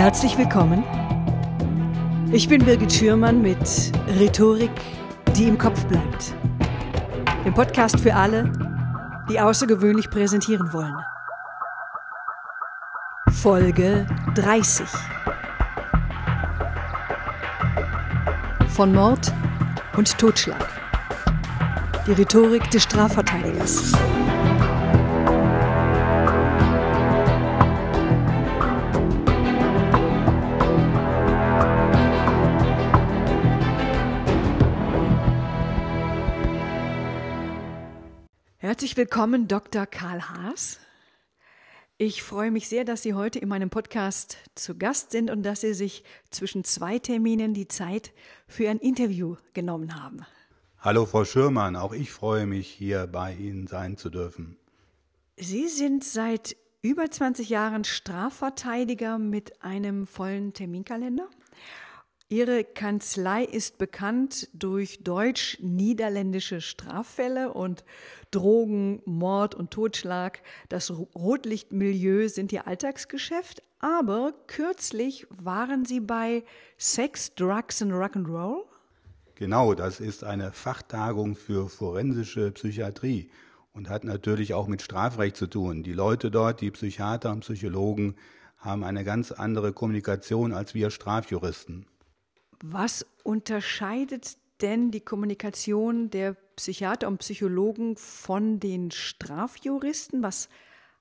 Herzlich willkommen. Ich bin Birgit Schürmann mit Rhetorik, die im Kopf bleibt. Im Podcast für alle, die außergewöhnlich präsentieren wollen. Folge 30. Von Mord und Totschlag. Die Rhetorik des Strafverteidigers. Herzlich willkommen, Dr. Karl Haas. Ich freue mich sehr, dass Sie heute in meinem Podcast zu Gast sind und dass Sie sich zwischen zwei Terminen die Zeit für ein Interview genommen haben. Hallo, Frau Schürmann. Auch ich freue mich, hier bei Ihnen sein zu dürfen. Sie sind seit über 20 Jahren Strafverteidiger mit einem vollen Terminkalender. Ihre Kanzlei ist bekannt durch deutsch-niederländische Straffälle und Drogen, Mord und Totschlag. Das Rotlichtmilieu sind Ihr Alltagsgeschäft. Aber kürzlich waren Sie bei Sex, Drugs and Rock'n'Roll? Genau, das ist eine Fachtagung für forensische Psychiatrie und hat natürlich auch mit Strafrecht zu tun. Die Leute dort, die Psychiater und Psychologen, haben eine ganz andere Kommunikation als wir Strafjuristen. Was unterscheidet denn die Kommunikation der Psychiater und Psychologen von den Strafjuristen? Was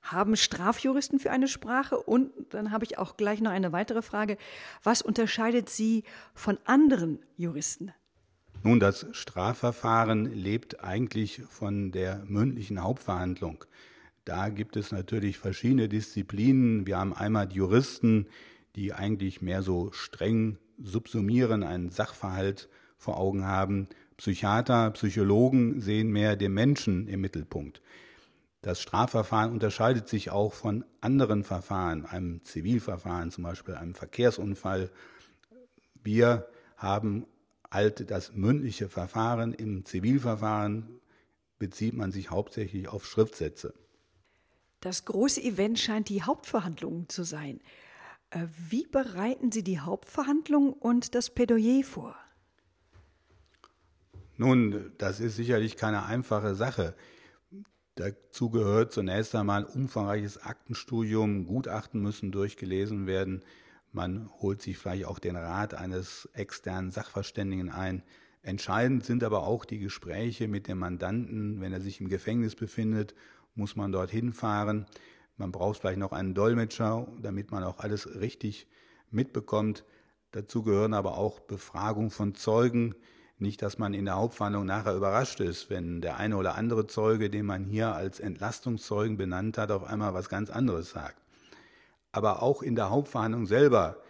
haben Strafjuristen für eine Sprache? Und dann habe ich auch gleich noch eine weitere Frage. Was unterscheidet sie von anderen Juristen? Nun, das Strafverfahren lebt eigentlich von der mündlichen Hauptverhandlung. Da gibt es natürlich verschiedene Disziplinen. Wir haben einmal die Juristen, die eigentlich mehr so streng subsumieren, einen Sachverhalt vor Augen haben. Psychiater, Psychologen sehen mehr den Menschen im Mittelpunkt. Das Strafverfahren unterscheidet sich auch von anderen Verfahren, einem Zivilverfahren, zum Beispiel einem Verkehrsunfall. Wir haben halt das mündliche Verfahren. Im Zivilverfahren bezieht man sich hauptsächlich auf Schriftsätze. Das große Event scheint die Hauptverhandlung zu sein. Äh, wie bereiten Sie die Hauptverhandlung und das Plädoyer vor? Nun, das ist sicherlich keine einfache Sache. Dazu gehört zunächst einmal ein umfangreiches Aktenstudium, Gutachten müssen durchgelesen werden, man holt sich vielleicht auch den Rat eines externen Sachverständigen ein. Entscheidend sind aber auch die Gespräche mit dem Mandanten. Wenn er sich im Gefängnis befindet, muss man dorthin fahren. Man braucht vielleicht noch einen Dolmetscher, damit man auch alles richtig mitbekommt. Dazu gehören aber auch Befragung von Zeugen. Nicht, dass man in der Hauptverhandlung nachher überrascht ist, wenn der eine oder andere Zeuge, den man hier als Entlastungszeugen benannt hat, auf einmal was ganz anderes sagt. Aber auch in der Hauptverhandlung selber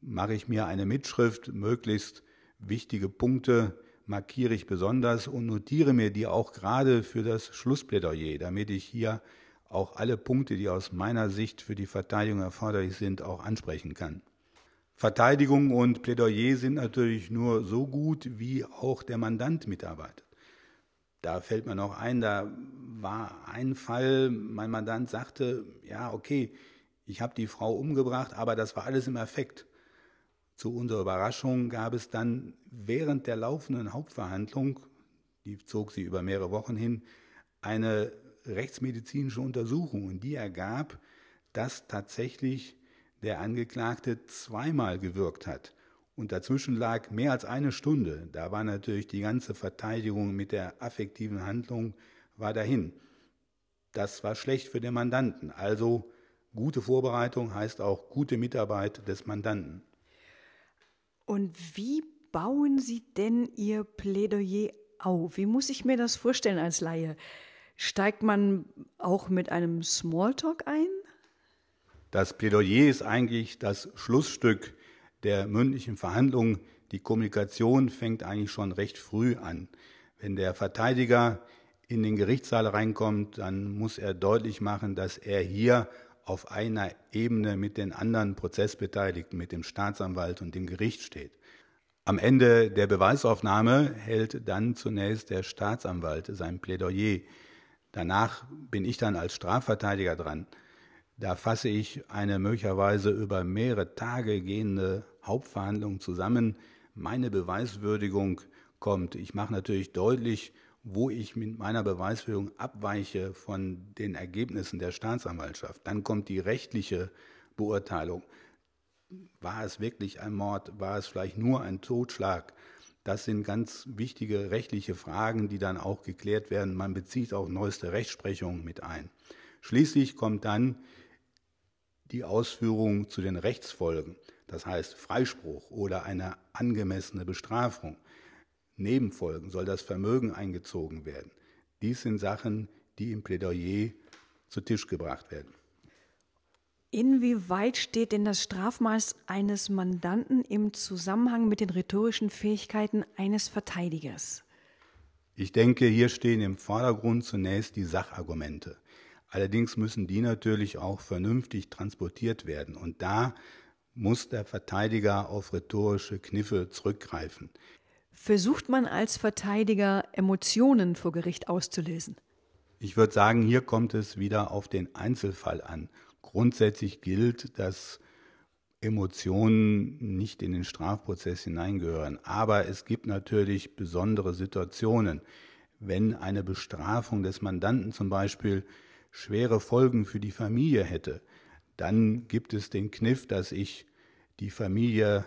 mache ich mir eine Mitschrift, möglichst wichtige Punkte markiere ich besonders und notiere mir die auch gerade für das Schlussplädoyer, damit ich hier auch alle Punkte, die aus meiner Sicht für die Verteidigung erforderlich sind, auch ansprechen kann. Verteidigung und Plädoyer sind natürlich nur so gut, wie auch der Mandant mitarbeitet. Da fällt mir noch ein, da war ein Fall, mein Mandant sagte, ja, okay, ich habe die Frau umgebracht, aber das war alles im Effekt. Zu unserer Überraschung gab es dann während der laufenden Hauptverhandlung, die zog sie über mehrere Wochen hin, eine rechtsmedizinische Untersuchung und die ergab, dass tatsächlich der Angeklagte zweimal gewirkt hat. Und dazwischen lag mehr als eine Stunde. Da war natürlich die ganze Verteidigung mit der affektiven Handlung war dahin. Das war schlecht für den Mandanten. Also Gute Vorbereitung heißt auch gute Mitarbeit des Mandanten. Und wie bauen Sie denn Ihr Plädoyer auf? Wie muss ich mir das vorstellen als Laie? Steigt man auch mit einem Smalltalk ein? Das Plädoyer ist eigentlich das Schlussstück der mündlichen Verhandlungen. Die Kommunikation fängt eigentlich schon recht früh an. Wenn der Verteidiger in den Gerichtssaal reinkommt, dann muss er deutlich machen, dass er hier auf einer Ebene mit den anderen Prozessbeteiligten, mit dem Staatsanwalt und dem Gericht steht. Am Ende der Beweisaufnahme hält dann zunächst der Staatsanwalt sein Plädoyer. Danach bin ich dann als Strafverteidiger dran. Da fasse ich eine möglicherweise über mehrere Tage gehende Hauptverhandlung zusammen. Meine Beweiswürdigung kommt. Ich mache natürlich deutlich, wo ich mit meiner Beweiswürdigung abweiche von den Ergebnissen der Staatsanwaltschaft. Dann kommt die rechtliche Beurteilung. War es wirklich ein Mord? War es vielleicht nur ein Totschlag? Das sind ganz wichtige rechtliche Fragen, die dann auch geklärt werden. Man bezieht auch neueste Rechtsprechung mit ein. Schließlich kommt dann die Ausführung zu den Rechtsfolgen, das heißt Freispruch oder eine angemessene Bestrafung. Nebenfolgen soll das Vermögen eingezogen werden. Dies sind Sachen, die im Plädoyer zu Tisch gebracht werden. Inwieweit steht denn das Strafmaß eines Mandanten im Zusammenhang mit den rhetorischen Fähigkeiten eines Verteidigers? Ich denke, hier stehen im Vordergrund zunächst die Sachargumente. Allerdings müssen die natürlich auch vernünftig transportiert werden. Und da muss der Verteidiger auf rhetorische Kniffe zurückgreifen. Versucht man als Verteidiger Emotionen vor Gericht auszulösen? Ich würde sagen, hier kommt es wieder auf den Einzelfall an. Grundsätzlich gilt, dass Emotionen nicht in den Strafprozess hineingehören. Aber es gibt natürlich besondere Situationen. Wenn eine Bestrafung des Mandanten zum Beispiel schwere Folgen für die Familie hätte, dann gibt es den Kniff, dass ich die Familie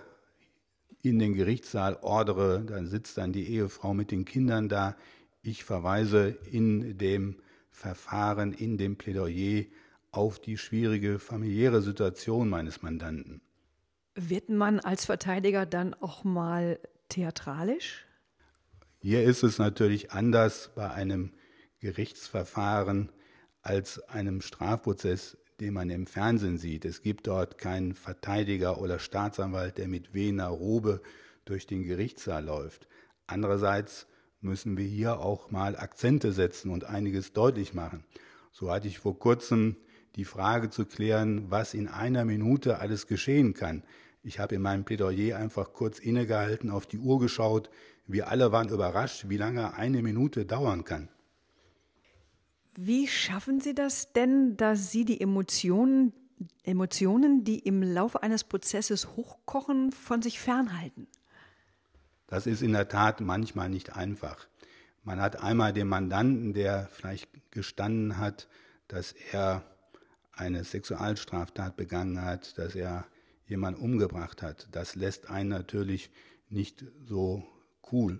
in den Gerichtssaal ordere, dann sitzt dann die Ehefrau mit den Kindern da. Ich verweise in dem Verfahren, in dem Plädoyer auf die schwierige familiäre Situation meines Mandanten. Wird man als Verteidiger dann auch mal theatralisch? Hier ist es natürlich anders bei einem Gerichtsverfahren als einem Strafprozess, den man im Fernsehen sieht. Es gibt dort keinen Verteidiger oder Staatsanwalt, der mit wehener Robe durch den Gerichtssaal läuft. Andererseits müssen wir hier auch mal Akzente setzen und einiges deutlich machen. So hatte ich vor kurzem die Frage zu klären, was in einer Minute alles geschehen kann. Ich habe in meinem Plädoyer einfach kurz innegehalten, auf die Uhr geschaut. Wir alle waren überrascht, wie lange eine Minute dauern kann. Wie schaffen Sie das denn, dass Sie die Emotionen, Emotionen, die im Laufe eines Prozesses hochkochen, von sich fernhalten? Das ist in der Tat manchmal nicht einfach. Man hat einmal den Mandanten, der vielleicht gestanden hat, dass er eine Sexualstraftat begangen hat, dass er jemanden umgebracht hat. Das lässt einen natürlich nicht so cool.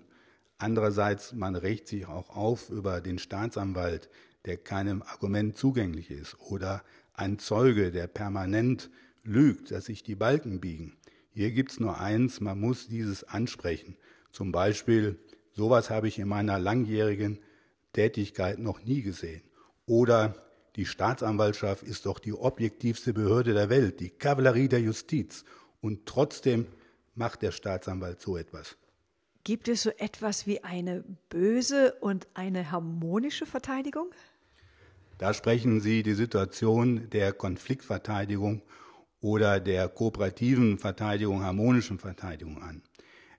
Andererseits, man regt sich auch auf über den Staatsanwalt, der keinem Argument zugänglich ist, oder ein Zeuge, der permanent lügt, dass sich die Balken biegen. Hier gibt es nur eins, man muss dieses ansprechen. Zum Beispiel, sowas habe ich in meiner langjährigen Tätigkeit noch nie gesehen. Oder die Staatsanwaltschaft ist doch die objektivste Behörde der Welt, die Kavallerie der Justiz. Und trotzdem macht der Staatsanwalt so etwas. Gibt es so etwas wie eine böse und eine harmonische Verteidigung? Da sprechen Sie die Situation der Konfliktverteidigung oder der kooperativen Verteidigung, harmonischen Verteidigung an.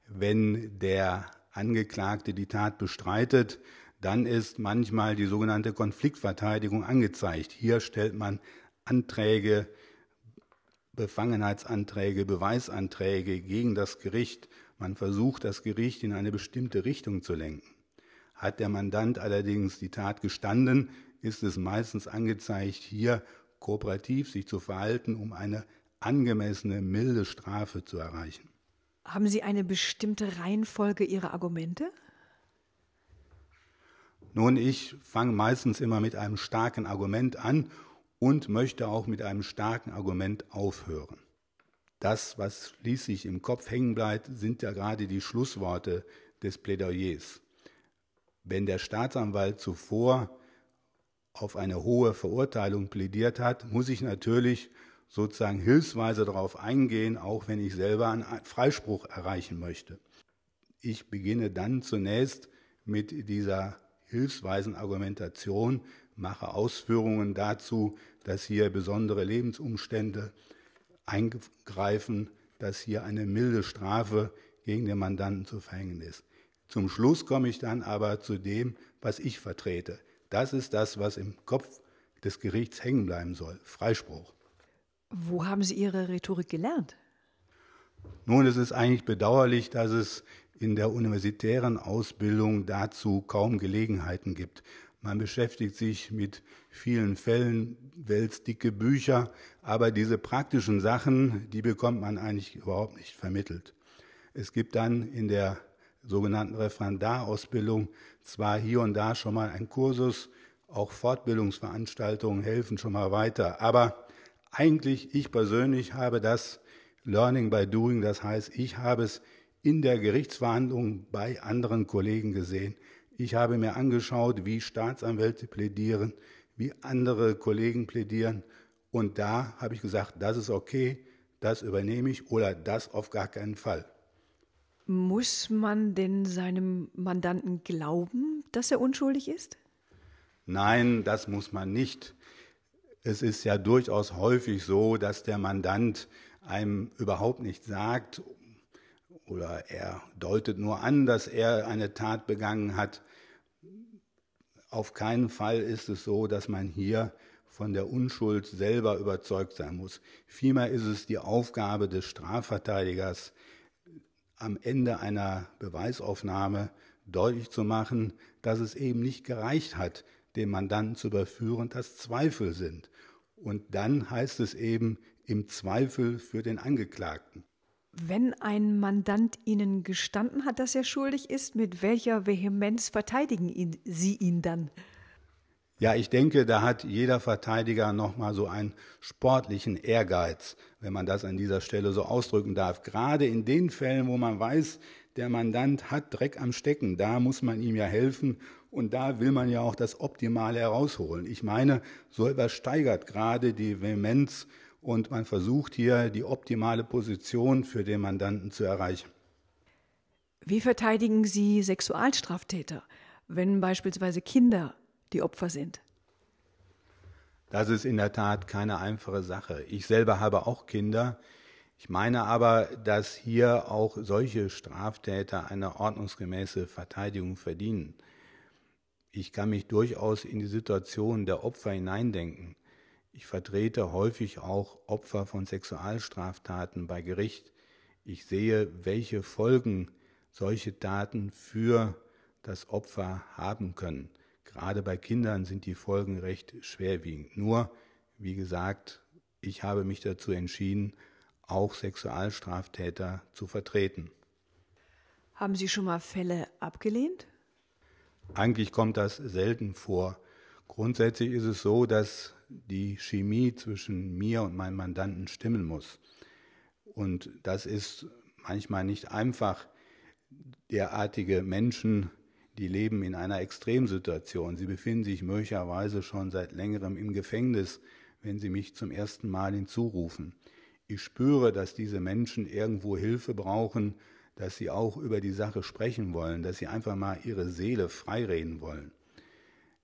Wenn der Angeklagte die Tat bestreitet, dann ist manchmal die sogenannte Konfliktverteidigung angezeigt. Hier stellt man Anträge, Befangenheitsanträge, Beweisanträge gegen das Gericht. Man versucht, das Gericht in eine bestimmte Richtung zu lenken. Hat der Mandant allerdings die Tat gestanden, ist es meistens angezeigt, hier kooperativ sich zu verhalten, um eine angemessene, milde Strafe zu erreichen. Haben Sie eine bestimmte Reihenfolge Ihrer Argumente? Nun, ich fange meistens immer mit einem starken Argument an und möchte auch mit einem starken Argument aufhören. Das, was schließlich im Kopf hängen bleibt, sind ja gerade die Schlussworte des Plädoyers. Wenn der Staatsanwalt zuvor auf eine hohe Verurteilung plädiert hat, muss ich natürlich sozusagen hilfsweise darauf eingehen, auch wenn ich selber einen Freispruch erreichen möchte. Ich beginne dann zunächst mit dieser hilfsweisen Argumentation, mache Ausführungen dazu, dass hier besondere Lebensumstände eingreifen, dass hier eine milde Strafe gegen den Mandanten zu verhängen ist. Zum Schluss komme ich dann aber zu dem, was ich vertrete. Das ist das, was im Kopf des Gerichts hängen bleiben soll. Freispruch. Wo haben Sie Ihre Rhetorik gelernt? Nun, es ist eigentlich bedauerlich, dass es in der universitären Ausbildung dazu kaum Gelegenheiten gibt. Man beschäftigt sich mit vielen Fällen, wälzt dicke Bücher, aber diese praktischen Sachen, die bekommt man eigentlich überhaupt nicht vermittelt. Es gibt dann in der sogenannten Referendarausbildung zwar hier und da schon mal ein Kursus, auch Fortbildungsveranstaltungen helfen schon mal weiter, aber eigentlich, ich persönlich habe das Learning by Doing, das heißt, ich habe es in der Gerichtsverhandlung bei anderen Kollegen gesehen. Ich habe mir angeschaut, wie Staatsanwälte plädieren, wie andere Kollegen plädieren. Und da habe ich gesagt, das ist okay, das übernehme ich oder das auf gar keinen Fall. Muss man denn seinem Mandanten glauben, dass er unschuldig ist? Nein, das muss man nicht. Es ist ja durchaus häufig so, dass der Mandant einem überhaupt nicht sagt oder er deutet nur an, dass er eine Tat begangen hat. Auf keinen Fall ist es so, dass man hier von der Unschuld selber überzeugt sein muss. Vielmehr ist es die Aufgabe des Strafverteidigers, am Ende einer Beweisaufnahme deutlich zu machen, dass es eben nicht gereicht hat, den Mandanten zu überführen, dass Zweifel sind. Und dann heißt es eben im Zweifel für den Angeklagten. Wenn ein Mandant Ihnen gestanden hat, dass er schuldig ist, mit welcher Vehemenz verteidigen ihn, Sie ihn dann? Ja, ich denke, da hat jeder Verteidiger nochmal so einen sportlichen Ehrgeiz, wenn man das an dieser Stelle so ausdrücken darf. Gerade in den Fällen, wo man weiß, der Mandant hat Dreck am Stecken, da muss man ihm ja helfen und da will man ja auch das Optimale herausholen. Ich meine, so etwas steigert gerade die Vehemenz und man versucht hier die optimale Position für den Mandanten zu erreichen. Wie verteidigen Sie Sexualstraftäter, wenn beispielsweise Kinder die Opfer sind? Das ist in der Tat keine einfache Sache. Ich selber habe auch Kinder. Ich meine aber, dass hier auch solche Straftäter eine ordnungsgemäße Verteidigung verdienen. Ich kann mich durchaus in die Situation der Opfer hineindenken. Ich vertrete häufig auch Opfer von Sexualstraftaten bei Gericht. Ich sehe, welche Folgen solche Taten für das Opfer haben können. Gerade bei Kindern sind die Folgen recht schwerwiegend. Nur, wie gesagt, ich habe mich dazu entschieden, auch Sexualstraftäter zu vertreten. Haben Sie schon mal Fälle abgelehnt? Eigentlich kommt das selten vor. Grundsätzlich ist es so, dass die Chemie zwischen mir und meinem Mandanten stimmen muss. Und das ist manchmal nicht einfach. Derartige Menschen, die leben in einer Extremsituation. Sie befinden sich möglicherweise schon seit längerem im Gefängnis, wenn sie mich zum ersten Mal hinzurufen. Ich spüre, dass diese Menschen irgendwo Hilfe brauchen, dass sie auch über die Sache sprechen wollen, dass sie einfach mal ihre Seele freireden wollen.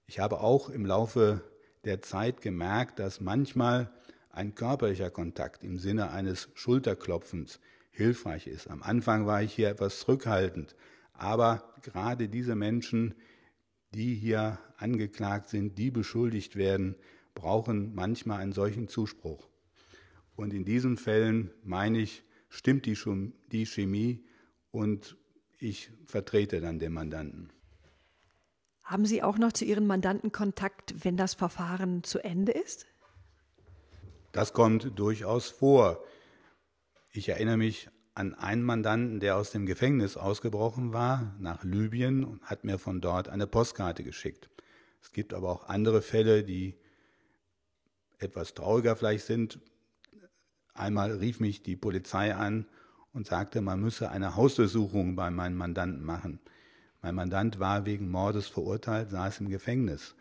Ich habe auch im Laufe der Zeit gemerkt, dass manchmal ein körperlicher Kontakt im Sinne eines Schulterklopfens hilfreich ist. Am Anfang war ich hier etwas zurückhaltend, aber gerade diese Menschen, die hier angeklagt sind, die beschuldigt werden, brauchen manchmal einen solchen Zuspruch. Und in diesen Fällen, meine ich, stimmt die, Chemie und ich vertrete dann den Mandanten. Haben Sie auch noch zu Ihren Mandanten Kontakt, wenn das Verfahren zu Ende ist? Das kommt durchaus vor. Ich erinnere mich an einen Mandanten, der aus dem Gefängnis ausgebrochen war nach Libyen und hat mir von dort eine Postkarte geschickt. Es gibt aber auch andere Fälle, die etwas trauriger vielleicht sind. Einmal rief mich die Polizei an und sagte, man müsse eine Hausdurchsuchung bei meinem Mandanten machen. Mein Mandant war wegen Mordes verurteilt, saß im Gefängnis.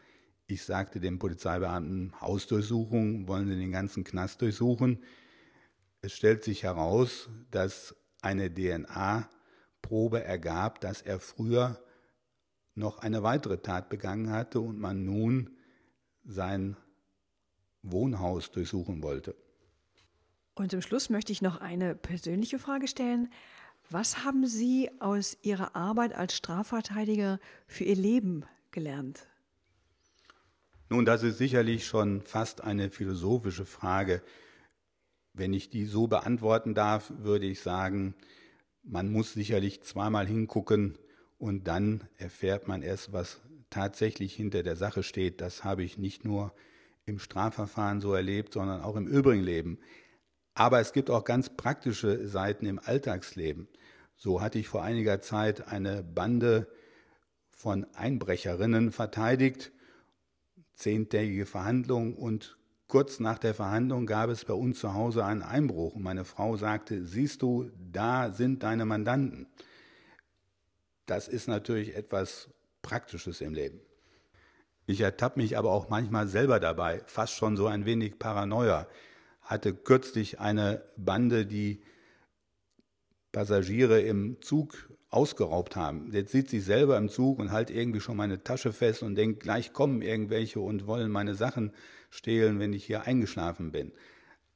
Ich sagte dem Polizeibeamten, Hausdurchsuchung, wollen Sie den ganzen Knast durchsuchen? Es stellt sich heraus, dass eine DNA-Probe ergab, dass er früher noch eine weitere Tat begangen hatte und man nun sein Wohnhaus durchsuchen wollte. Und zum Schluss möchte ich noch eine persönliche Frage stellen. Was haben Sie aus Ihrer Arbeit als Strafverteidiger für Ihr Leben gelernt? Nun, das ist sicherlich schon fast eine philosophische Frage. Wenn ich die so beantworten darf, würde ich sagen, man muss sicherlich zweimal hingucken und dann erfährt man erst, was tatsächlich hinter der Sache steht. Das habe ich nicht nur im Strafverfahren so erlebt, sondern auch im übrigen Leben. Aber es gibt auch ganz praktische Seiten im Alltagsleben. So hatte ich vor einiger Zeit eine Bande von Einbrecherinnen verteidigt, zehntägige Verhandlung und kurz nach der Verhandlung gab es bei uns zu Hause einen Einbruch und meine Frau sagte, siehst du, da sind deine Mandanten. Das ist natürlich etwas Praktisches im Leben. Ich ertappe mich aber auch manchmal selber dabei, fast schon so ein wenig Paranoia. Hatte kürzlich eine Bande, die Passagiere im Zug ausgeraubt haben. Jetzt sieht sich selber im Zug und halt irgendwie schon meine Tasche fest und denkt, gleich kommen irgendwelche und wollen meine Sachen stehlen, wenn ich hier eingeschlafen bin.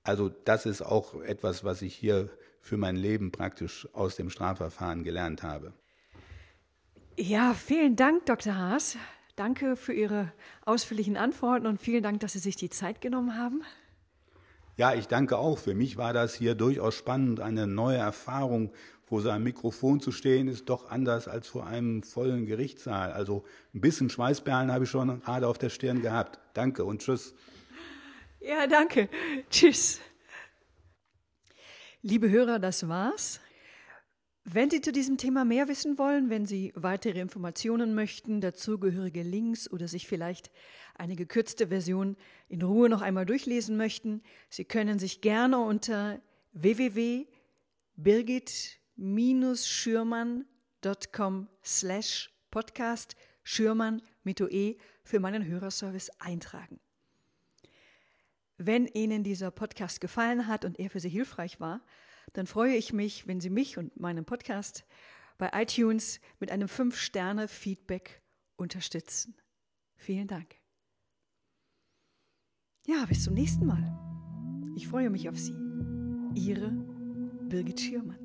Also das ist auch etwas, was ich hier für mein Leben praktisch aus dem Strafverfahren gelernt habe. Ja, vielen Dank, Dr. Haas. Danke für Ihre ausführlichen Antworten und vielen Dank, dass Sie sich die Zeit genommen haben. Ja, ich danke auch. Für mich war das hier durchaus spannend, eine neue Erfahrung. Vor so einem Mikrofon zu stehen, ist doch anders als vor einem vollen Gerichtssaal. Also ein bisschen Schweißperlen habe ich schon gerade auf der Stirn gehabt. Danke und tschüss. Ja, danke. Tschüss. Liebe Hörer, das war's. Wenn Sie zu diesem Thema mehr wissen wollen, wenn Sie weitere Informationen möchten, dazugehörige Links oder sich vielleicht eine gekürzte Version in Ruhe noch einmal durchlesen möchten, Sie können sich gerne unter www.birgit-schürmann.com slash podcast Schürmann mit OE für meinen Hörerservice eintragen. Wenn Ihnen dieser Podcast gefallen hat und er für Sie hilfreich war, dann freue ich mich, wenn Sie mich und meinen Podcast bei iTunes mit einem 5-Sterne-Feedback unterstützen. Vielen Dank. Ja, bis zum nächsten Mal. Ich freue mich auf Sie. Ihre Birgit Schiermann.